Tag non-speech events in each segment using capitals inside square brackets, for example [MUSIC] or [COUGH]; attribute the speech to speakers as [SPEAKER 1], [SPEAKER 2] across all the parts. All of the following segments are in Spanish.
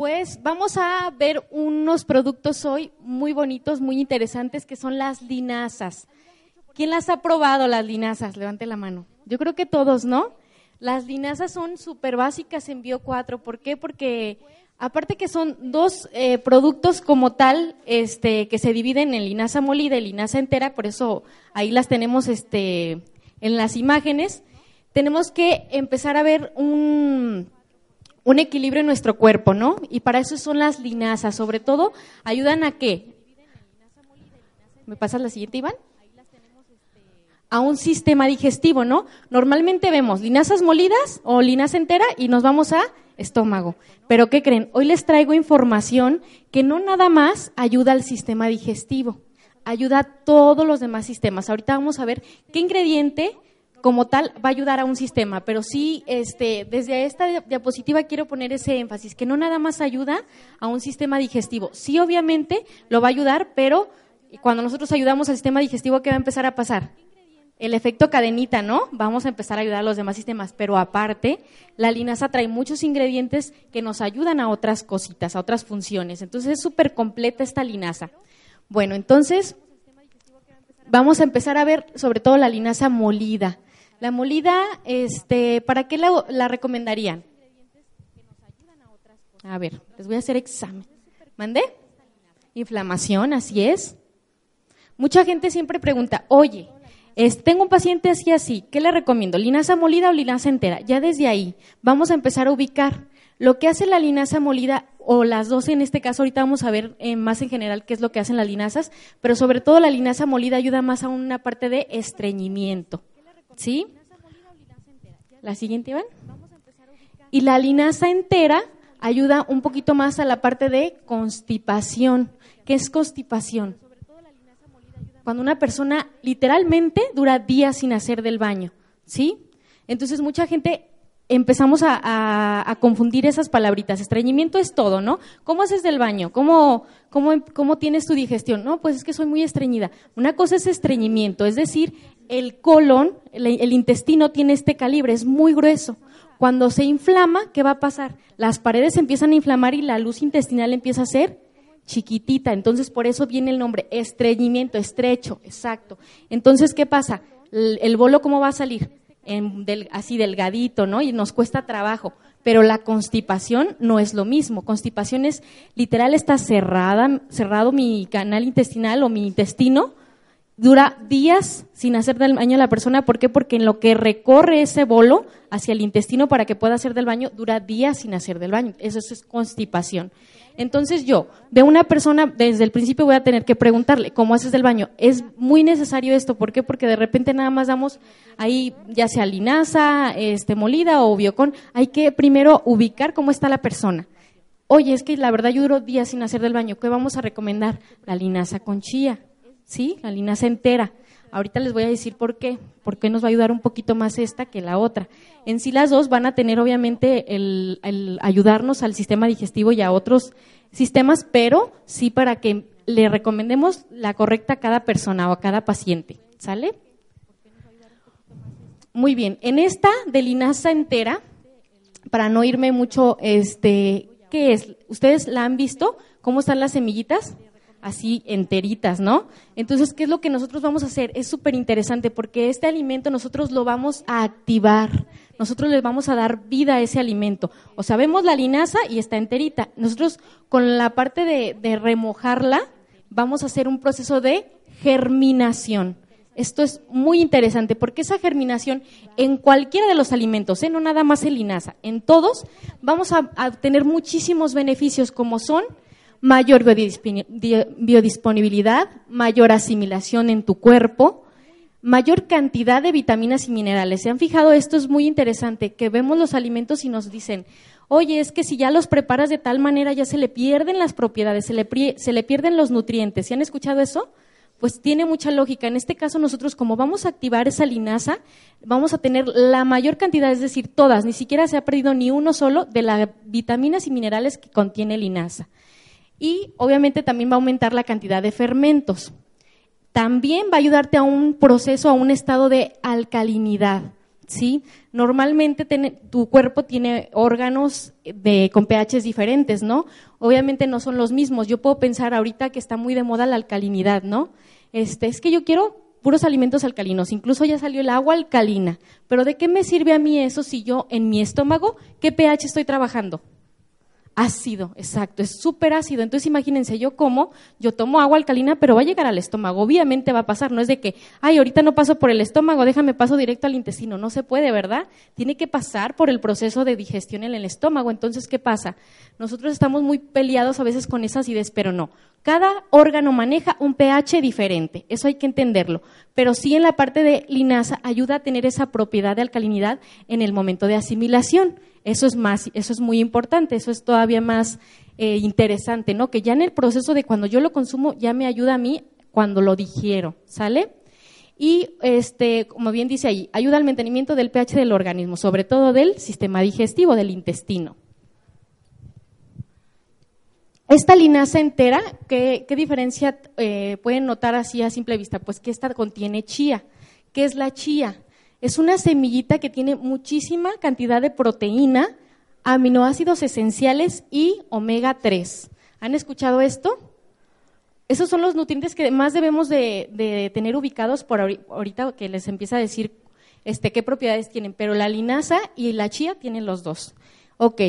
[SPEAKER 1] Pues vamos a ver unos productos hoy muy bonitos, muy interesantes, que son las linazas. ¿Quién las ha probado, las linazas? Levante la mano. Yo creo que todos, ¿no? Las linazas son súper básicas en Bio 4. ¿Por qué? Porque aparte que son dos eh, productos como tal este, que se dividen en linaza molida y linaza entera, por eso ahí las tenemos este, en las imágenes, tenemos que empezar a ver un, un equilibrio en nuestro cuerpo, ¿no? Y para eso son las linazas, sobre todo ayudan a qué? ¿Me pasas la siguiente, Iván? a un sistema digestivo, ¿no? Normalmente vemos linazas molidas o linaza entera y nos vamos a estómago. Pero ¿qué creen? Hoy les traigo información que no nada más ayuda al sistema digestivo, ayuda a todos los demás sistemas. Ahorita vamos a ver qué ingrediente como tal va a ayudar a un sistema, pero sí este desde esta diapositiva quiero poner ese énfasis que no nada más ayuda a un sistema digestivo. Sí obviamente lo va a ayudar, pero cuando nosotros ayudamos al sistema digestivo ¿qué va a empezar a pasar? el efecto cadenita, ¿no? Vamos a empezar a ayudar a los demás sistemas, pero aparte, la linaza trae muchos ingredientes que nos ayudan a otras cositas, a otras funciones. Entonces es súper completa esta linaza. Bueno, entonces vamos a empezar a ver sobre todo la linaza molida. La molida, este, ¿para qué la, la recomendarían? A ver, les voy a hacer examen. ¿Mandé? Inflamación, así es. Mucha gente siempre pregunta, oye, tengo un paciente así, así, ¿qué le recomiendo? ¿Linaza molida o linaza entera? Ya desde ahí vamos a empezar a ubicar lo que hace la linaza molida o las dos en este caso, ahorita vamos a ver eh, más en general qué es lo que hacen las linazas, pero sobre todo la linaza molida ayuda más a una parte de estreñimiento. ¿Sí? La siguiente, Iván. Y la linaza entera ayuda un poquito más a la parte de constipación. ¿Qué es constipación? cuando una persona literalmente dura días sin hacer del baño, ¿sí? Entonces mucha gente empezamos a, confundir esas palabritas. Estreñimiento es todo, ¿no? ¿Cómo haces del baño? ¿Cómo, cómo, cómo tienes tu digestión? No, pues es que soy muy estreñida. Una cosa es estreñimiento, es decir, el colon, el intestino tiene este calibre, es muy grueso. Cuando se inflama, ¿qué va a pasar? Las paredes empiezan a inflamar y la luz intestinal empieza a ser chiquitita, entonces por eso viene el nombre, estreñimiento, estrecho, exacto. Entonces, ¿qué pasa? El, bolo, ¿cómo va a salir? así delgadito, ¿no? Y nos cuesta trabajo. Pero la constipación no es lo mismo. Constipación es literal, está cerrada, cerrado mi canal intestinal o mi intestino, dura días sin hacer del baño a la persona. ¿Por qué? Porque en lo que recorre ese bolo hacia el intestino para que pueda hacer del baño, dura días sin hacer del baño. Eso es constipación. Entonces yo veo una persona, desde el principio voy a tener que preguntarle, ¿cómo haces del baño? Es muy necesario esto, ¿por qué? Porque de repente nada más damos ahí, ya sea linaza, este, molida o biocon, hay que primero ubicar cómo está la persona. Oye, es que la verdad yo duro días sin hacer del baño, ¿qué vamos a recomendar? La linaza con chía, ¿sí? La linaza entera. Ahorita les voy a decir por qué, por qué nos va a ayudar un poquito más esta que la otra. En sí las dos van a tener obviamente el, ayudarnos al sistema digestivo y a otros sistemas, pero sí para que le recomendemos la correcta a cada persona o a cada paciente. ¿Sale? Muy bien. En esta de linaza entera, para no irme mucho, este, ¿qué es? ¿Ustedes la han visto? ¿Cómo están las semillitas? Así enteritas, ¿no? Entonces, ¿qué es lo que nosotros vamos a hacer? Es súper interesante porque este alimento nosotros lo vamos a activar, nosotros le vamos a dar vida a ese alimento. O sea, vemos la linaza y está enterita. Nosotros con la parte de, remojarla vamos a hacer un proceso de germinación. Esto es muy interesante porque esa germinación en cualquiera de los alimentos, ¿eh? no nada más en linaza, en todos, vamos a, a tener muchísimos beneficios como son mayor biodisponibilidad, mayor asimilación en tu cuerpo, mayor cantidad de vitaminas y minerales. ¿Se han fijado? Esto es muy interesante, que vemos los alimentos y nos dicen, oye, es que si ya los preparas de tal manera ya se le pierden las propiedades, se le, pierden los nutrientes. ¿Se han escuchado eso? Pues tiene mucha lógica. En este caso nosotros como vamos a activar esa linaza, vamos a tener la mayor cantidad, es decir, todas, ni siquiera se ha perdido ni uno solo de las vitaminas y minerales que contiene linaza y obviamente también va a aumentar la cantidad de fermentos. También va a ayudarte a un proceso, a un estado de alcalinidad. ¿sí? Normalmente tu cuerpo tiene órganos de, con pHs diferentes, ¿no? Obviamente no son los mismos. Yo puedo pensar ahorita que está muy de moda la alcalinidad, ¿no? Este, es que yo quiero puros alimentos alcalinos, incluso ya salió el agua alcalina. Pero ¿de qué me sirve a mí eso si yo en mi estómago, qué pH estoy trabajando? Ácido, exacto, es súper ácido. Entonces imagínense, yo como, yo tomo agua alcalina, pero va a llegar al estómago. Obviamente va a pasar, no es de que, ay, ahorita no paso por el estómago, déjame paso directo al intestino. No se puede, ¿verdad? Tiene que pasar por el proceso de digestión en el estómago. Entonces, ¿qué pasa? Nosotros estamos muy peleados a veces con esa acidez, pero no. Cada órgano maneja un pH diferente, eso hay que entenderlo. Pero sí en la parte de linaza ayuda a tener esa propiedad de alcalinidad en el momento de asimilación. Eso es más, eso es muy importante, eso es todavía más eh, interesante, ¿no? Que ya en el proceso de cuando yo lo consumo ya me ayuda a mí cuando lo digiero, ¿sale? Y este, como bien dice ahí, ayuda al mantenimiento del pH del organismo, sobre todo del sistema digestivo, del intestino. Esta linaza entera, ¿qué, diferencia eh, pueden notar así a simple vista? Pues que esta contiene chía. ¿Qué es la chía? Es una semillita que tiene muchísima cantidad de proteína, aminoácidos esenciales y omega 3. ¿Han escuchado esto? Esos son los nutrientes que más debemos de, tener ubicados por ahorita que les empieza a decir este, qué propiedades tienen, pero la linaza y la chía tienen los dos. Ok,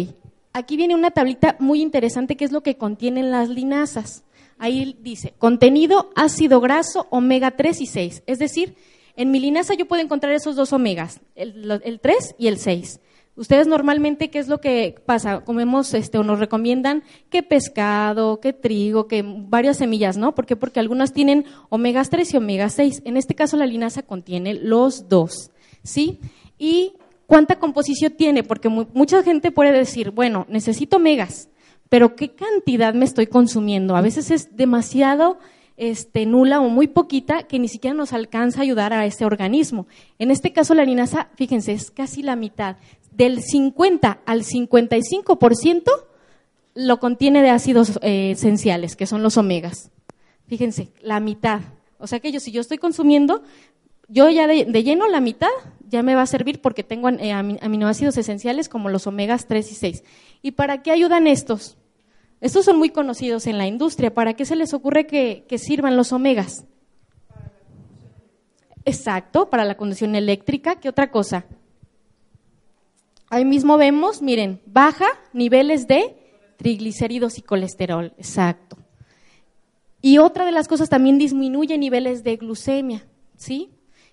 [SPEAKER 1] aquí viene una tablita muy interesante que es lo que contienen las linazas. Ahí dice, contenido ácido graso omega 3 y 6, es decir, en mi linaza yo puedo encontrar esos dos omegas, el, 3 y el 6. Ustedes normalmente, ¿qué es lo que pasa? Comemos este, o nos recomiendan que pescado, que trigo, que varias semillas, ¿no? ¿Por qué? Porque algunas tienen omegas 3 y omega 6. En este caso, la linaza contiene los dos, ¿sí? Y ¿cuánta composición tiene? Porque mucha gente puede decir, bueno, necesito omegas, pero ¿qué cantidad me estoy consumiendo? A veces es demasiado este, nula o muy poquita que ni siquiera nos alcanza a ayudar a ese organismo. En este caso, la linaza, fíjense, es casi la mitad. Del 50 al 55% lo contiene de ácidos eh, esenciales, que son los omegas. Fíjense, la mitad. O sea que yo, si yo estoy consumiendo, yo ya de, lleno la mitad ya me va a servir porque tengo eh, aminoácidos esenciales como los omegas 3 y 6. ¿Y para qué ayudan estos? Estos son muy conocidos en la industria. ¿Para qué se les ocurre que, sirvan los omegas? Exacto, para la conducción eléctrica. ¿Qué otra cosa? Ahí mismo vemos, miren, baja niveles de triglicéridos y colesterol. Exacto. Y otra de las cosas también disminuye niveles de glucemia, ¿sí?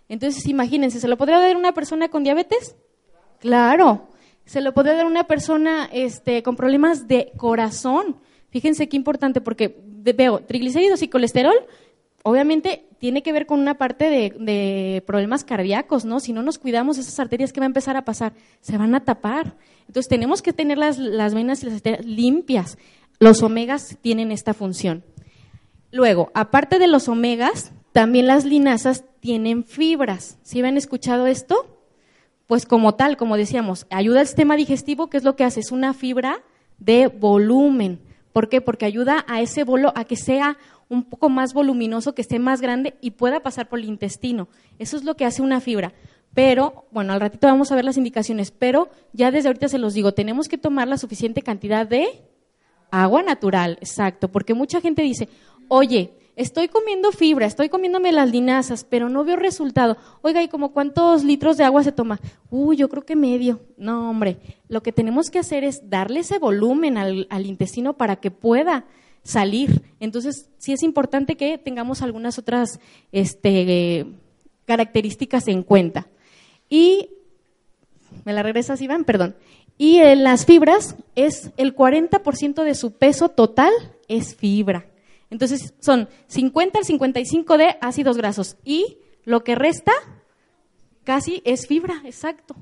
[SPEAKER 1] Entonces, imagínense, ¿se lo podría dar una persona con diabetes? Claro se lo podría dar una persona este, con problemas de corazón. Fíjense qué importante, porque veo triglicéridos y colesterol, obviamente tiene que ver con una parte de, problemas cardíacos, ¿no? Si no nos cuidamos, esas arterias que va a empezar a pasar, se van a tapar. Entonces tenemos que tener las, las venas y las arterias limpias. Los omegas tienen esta función. Luego, aparte de los omegas, también las linazas tienen fibras. ¿Sí habían escuchado esto? Pues como tal, como decíamos, ayuda al sistema digestivo, ¿qué es lo que hace? Es una fibra de volumen. ¿Por qué? Porque ayuda a ese bolo a que sea un poco más voluminoso, que esté más grande y pueda pasar por el intestino. Eso es lo que hace una fibra. Pero, bueno, al ratito vamos a ver las indicaciones, pero ya desde ahorita se los digo, tenemos que tomar la suficiente cantidad de agua natural, exacto, porque mucha gente dice, oye, estoy comiendo fibra, estoy comiéndome las linazas, pero no veo resultado. Oiga, ¿y como cuántos litros de agua se toma? Uy, yo creo que medio. No, hombre, lo que tenemos que hacer es darle ese volumen al, intestino para que pueda salir. Entonces, sí es importante que tengamos algunas otras este, características en cuenta. Y, ¿me la regresas, Iván? Perdón. Y en las fibras es el 40% de su peso total es fibra. Entonces son 50 al 55 de ácidos grasos y lo que resta casi es fibra, exacto.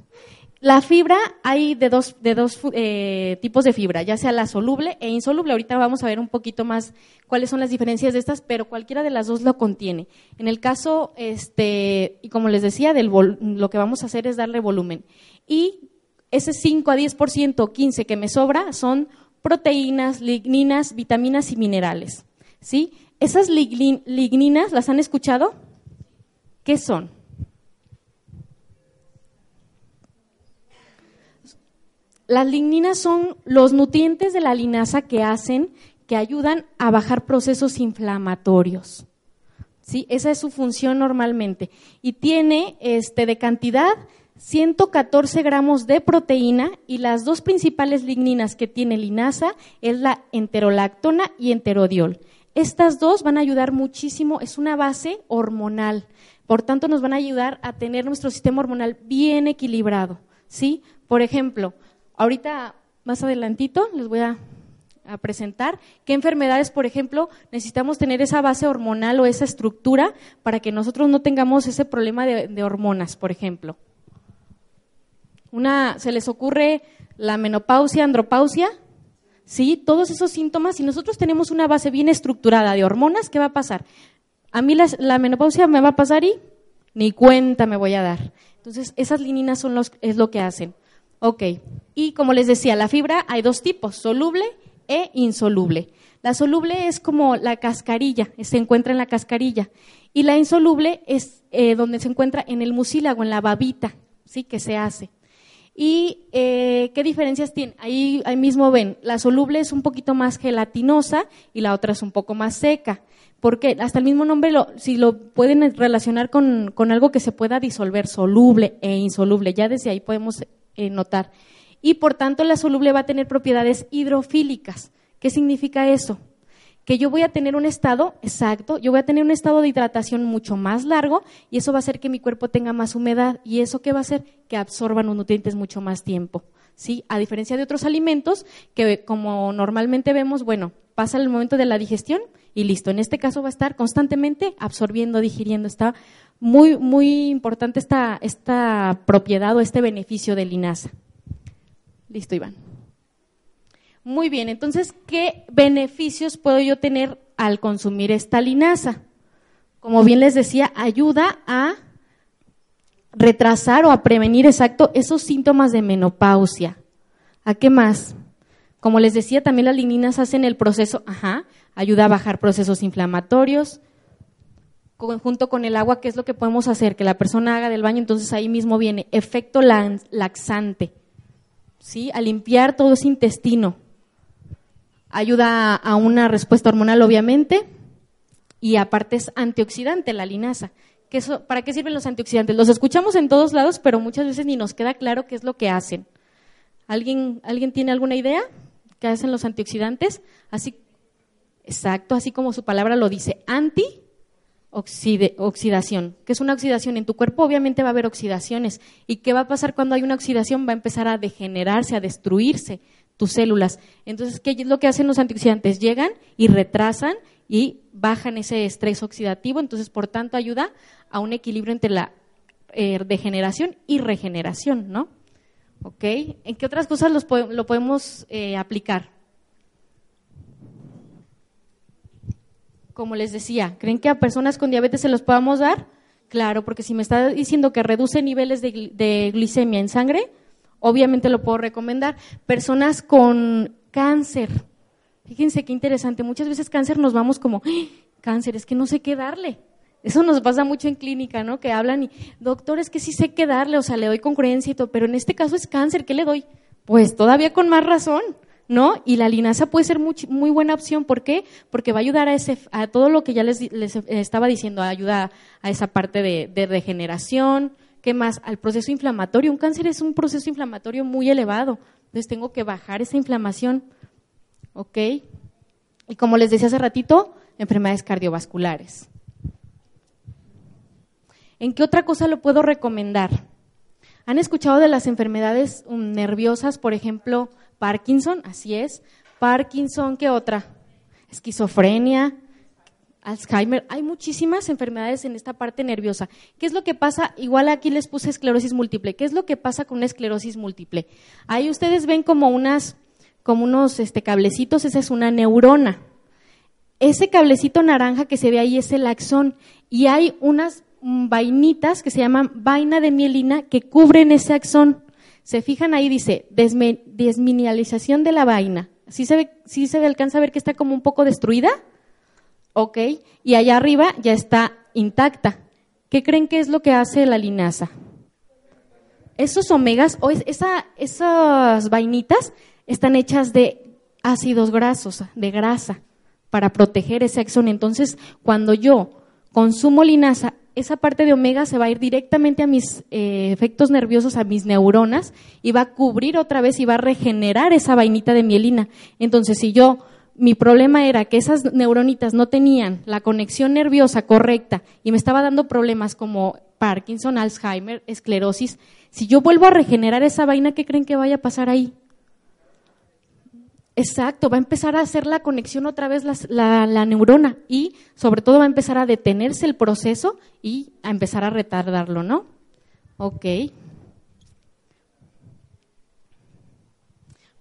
[SPEAKER 1] La fibra hay de dos, de dos eh, tipos de fibra, ya sea la soluble e insoluble. Ahorita vamos a ver un poquito más cuáles son las diferencias de estas, pero cualquiera de las dos lo contiene. En el caso, este, y como les decía, del lo que vamos a hacer es darle volumen. Y ese 5 a 10%, 15 que me sobra son proteínas, ligninas, vitaminas y minerales. ¿Sí? Esas ligninas, ¿las han escuchado? ¿Qué son? las ligninas son los nutrientes de la linaza que hacen, que ayudan a bajar procesos inflamatorios. ¿Sí? Esa es su función normalmente. Y tiene este, de cantidad 114 gramos de proteína y las dos principales ligninas que tiene linaza es la enterolactona y enterodiol. Estas dos van a ayudar muchísimo, es una base hormonal, por tanto nos van a ayudar a tener nuestro sistema hormonal bien equilibrado, ¿sí? Por ejemplo, ahorita más adelantito les voy a, presentar qué enfermedades, por ejemplo, necesitamos tener esa base hormonal o esa estructura para que nosotros no tengamos ese problema de, de hormonas, por ejemplo. Una, ¿Se les ocurre la menopausia, andropausia? ¿Sí? Todos esos síntomas, si nosotros tenemos una base bien estructurada de hormonas, ¿qué va a pasar? A mí la, menopausia me va a pasar y ni cuenta me voy a dar. Entonces, esas lininas son los, es lo que hacen. Ok. Y como les decía, la fibra hay dos tipos, soluble e insoluble. La soluble es como la cascarilla, se encuentra en la cascarilla. Y la insoluble es eh, donde se encuentra en el mucílago, en la babita, ¿sí? Que se hace. ¿Y eh, qué diferencias tiene? Ahí, ahí mismo ven, la soluble es un poquito más gelatinosa y la otra es un poco más seca porque hasta el mismo nombre, si lo pueden relacionar con, algo que se pueda disolver, soluble e insoluble, ya desde ahí podemos eh, notar. Y por tanto, la soluble va a tener propiedades hidrofílicas. ¿Qué significa eso? Que yo voy a tener un estado, exacto, yo voy a tener un estado de hidratación mucho más largo y eso va a hacer que mi cuerpo tenga más humedad y eso qué va a hacer que absorban los nutrientes mucho más tiempo. ¿Sí? A diferencia de otros alimentos que como normalmente vemos, bueno, pasa el momento de la digestión y listo. En este caso va a estar constantemente absorbiendo, digiriendo. Está muy, muy importante esta, esta propiedad o este beneficio de linaza. Listo, Iván. Muy bien, entonces, ¿qué beneficios puedo yo tener al consumir esta linaza? Como bien les decía, ayuda a retrasar o a prevenir exacto esos síntomas de menopausia. ¿A qué más? Como les decía, también las ligninas hacen el proceso, ajá, ayuda a bajar procesos inflamatorios. Junto con el agua, ¿qué es lo que podemos hacer? Que la persona haga del baño, entonces ahí mismo viene efecto laxante, ¿sí? A limpiar todo ese intestino. Ayuda a una respuesta hormonal, obviamente, y aparte es antioxidante la linaza. ¿Para qué sirven los antioxidantes? Los escuchamos en todos lados, pero muchas veces ni nos queda claro qué es lo que hacen. ¿Alguien, ¿alguien tiene alguna idea? ¿Qué hacen los antioxidantes? Así Exacto, así como su palabra lo dice, anti-oxidación. ¿Qué es una oxidación? En tu cuerpo obviamente va a haber oxidaciones. ¿Y qué va a pasar cuando hay una oxidación? Va a empezar a degenerarse, a destruirse tus células. Entonces, ¿qué es lo que hacen los antioxidantes? Llegan y retrasan y bajan ese estrés oxidativo, entonces, por tanto, ayuda a un equilibrio entre la eh, degeneración y regeneración, ¿no? ¿Ok? ¿En qué otras cosas lo podemos eh, aplicar? como les decía, ¿creen que a personas con diabetes se los podamos dar? Claro, porque si me está diciendo que reduce niveles de, glicemia en sangre, obviamente lo puedo recomendar. Personas con cáncer, fíjense qué interesante, muchas veces cáncer nos vamos como, ¡Ah! cáncer, es que no sé qué darle. Eso nos pasa mucho en clínica, ¿no? Que hablan y, doctor, es que sí sé qué darle, o sea, le doy concurrencia y todo, pero en este caso es cáncer, ¿qué le doy? Pues todavía con más razón. ¿no? Y la linaza puede ser muy, buena opción. ¿Por qué? Porque va a ayudar a, ese, a todo lo que ya les, estaba diciendo, ayuda a esa parte de, de, regeneración. ¿Qué más? Al proceso inflamatorio. Un cáncer es un proceso inflamatorio muy elevado. Entonces tengo que bajar esa inflamación. ¿Ok? Y como les decía hace ratito, enfermedades cardiovasculares. ¿En qué otra cosa lo puedo recomendar? ¿Han escuchado de las enfermedades um, nerviosas, por ejemplo, Parkinson, así es. Parkinson, ¿qué otra? Esquizofrenia, Alzheimer. Hay muchísimas enfermedades en esta parte nerviosa. ¿Qué es lo que pasa? Igual aquí les puse esclerosis múltiple. ¿Qué es lo que pasa con una esclerosis múltiple? Ahí ustedes ven como unas, como unos este, cablecitos, esa es una neurona. Ese cablecito naranja que se ve ahí es el axón y hay unas vainitas que se llaman vaina de mielina que cubren ese axón. Se fijan ahí, dice, desmineralización de la vaina. ¿Sí se, ve, ¿Sí se alcanza a ver que está como un poco destruida? Ok. Y allá arriba ya está intacta. ¿Qué creen que es lo que hace la linaza? esos omegas o esa, esas vainitas están hechas de ácidos grasos, de grasa, para proteger ese axón. Entonces, cuando yo consumo linaza, esa parte de omega se va a ir directamente a mis eh, efectos nerviosos, a mis neuronas, y va a cubrir otra vez y va a regenerar esa vainita de mielina. Entonces, si yo, mi problema era que esas neuronitas no tenían la conexión nerviosa correcta y me estaba dando problemas como Parkinson, Alzheimer, esclerosis, si yo vuelvo a regenerar esa vaina, ¿qué creen que vaya a pasar ahí? Exacto, va a empezar a hacer la conexión otra vez la, neurona y sobre todo va a empezar a detenerse el proceso y a empezar a retardarlo, ¿no? Ok.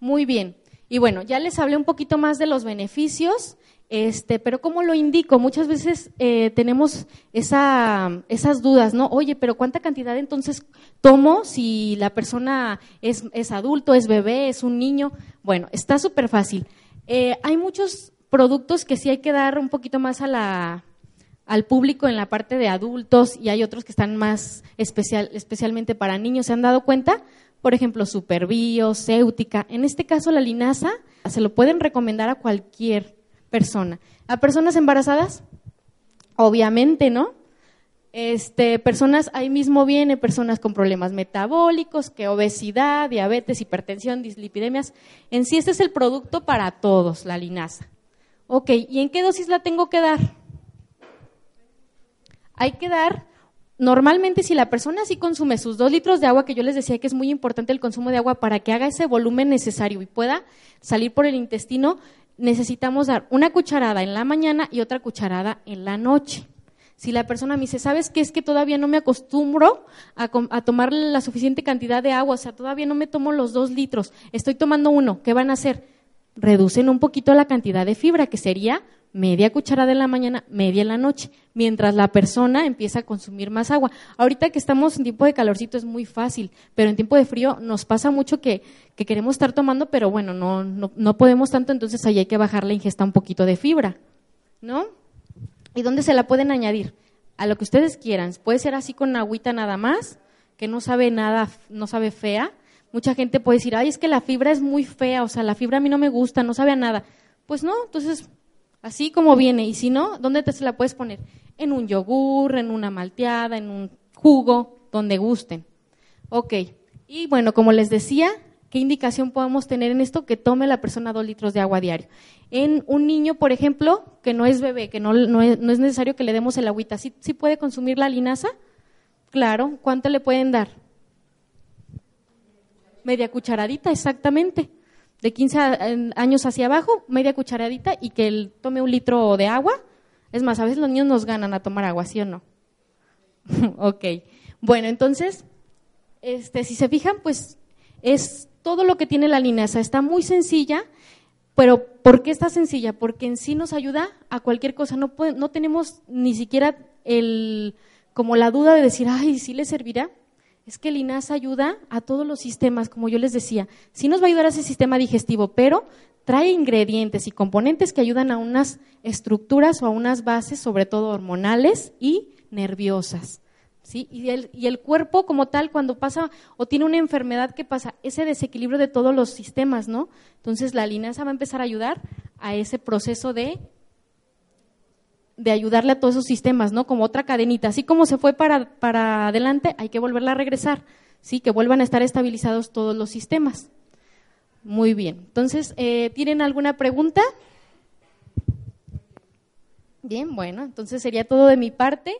[SPEAKER 1] Muy bien. Y bueno, ya les hablé un poquito más de los beneficios este, pero ¿cómo lo indico? Muchas veces eh, tenemos esa, esas dudas, ¿no? Oye, pero ¿cuánta cantidad entonces tomo si la persona es, es adulto, es bebé, es un niño? Bueno, está súper fácil. Eh, hay muchos productos que sí hay que dar un poquito más a la, al público en la parte de adultos y hay otros que están más especial, especialmente para niños. ¿Se han dado cuenta? Por ejemplo, Superbio, Céutica. En este caso, la linaza se lo pueden recomendar a cualquier persona. ¿A personas embarazadas? Obviamente, ¿no? Este, personas, ahí mismo viene personas con problemas metabólicos, que obesidad, diabetes, hipertensión, dislipidemias. En sí, este es el producto para todos, la linaza. Ok, ¿y en qué dosis la tengo que dar? Hay que dar, normalmente si la persona sí consume sus dos litros de agua, que yo les decía que es muy importante el consumo de agua para que haga ese volumen necesario y pueda salir por el intestino, necesitamos dar una cucharada en la mañana y otra cucharada en la noche. Si la persona me dice, ¿sabes qué? Es que todavía no me acostumbro a, tomar la suficiente cantidad de agua, o sea, todavía no me tomo los dos litros, estoy tomando uno, ¿qué van a hacer? Reducen un poquito la cantidad de fibra, que sería media cucharada en la mañana, media en la noche, mientras la persona empieza a consumir más agua. Ahorita que estamos en tiempo de calorcito es muy fácil, pero en tiempo de frío nos pasa mucho que, queremos estar tomando, pero bueno, no, no, no, podemos tanto, entonces ahí hay que bajar la ingesta un poquito de fibra, ¿no? ¿Y dónde se la pueden añadir? A lo que ustedes quieran. Puede ser así con agüita nada más, que no sabe nada, no sabe fea. Mucha gente puede decir, ay, es que la fibra es muy fea, o sea, la fibra a mí no me gusta, no sabe a nada. Pues no, entonces así como viene. Y si no, ¿dónde te se la puedes poner? En un yogur, en una malteada, en un jugo, donde gusten. Ok. Y bueno, como les decía, ¿qué indicación podemos tener en esto? Que tome la persona dos litros de agua diario. En un niño, por ejemplo, que no es bebé, que no, no, es, necesario que le demos el agüita, ¿sí, ¿sí puede consumir la linaza? Claro. ¿Cuánto le pueden dar? Media cucharadita, exactamente de 15 años hacia abajo, media cucharadita y que él tome un litro de agua. Es más, a veces los niños nos ganan a tomar agua, ¿sí o no? [LAUGHS] ok. Bueno, entonces, este, si se fijan, pues es todo lo que tiene la linaza. Está muy sencilla, pero ¿por qué está sencilla? Porque en sí nos ayuda a cualquier cosa. No, no tenemos ni siquiera el, como la duda de decir, ay, ¿sí le servirá? Es que el INAS ayuda a todos los sistemas, como yo les decía. Sí nos va a ayudar a ese sistema digestivo, pero trae ingredientes y componentes que ayudan a unas estructuras o a unas bases, sobre todo hormonales y nerviosas. ¿sí? Y, el, y el cuerpo como tal, cuando pasa o tiene una enfermedad, ¿qué pasa? Ese desequilibrio de todos los sistemas, ¿no? Entonces la linaza va a empezar a ayudar a ese proceso de de ayudarle a todos esos sistemas, ¿no? Como otra cadenita. Así como se fue para, para adelante, hay que volverla a regresar, ¿sí? Que vuelvan a estar estabilizados todos los sistemas. Muy bien. Entonces, eh, ¿tienen alguna pregunta? Bien, bueno, entonces sería todo de mi parte.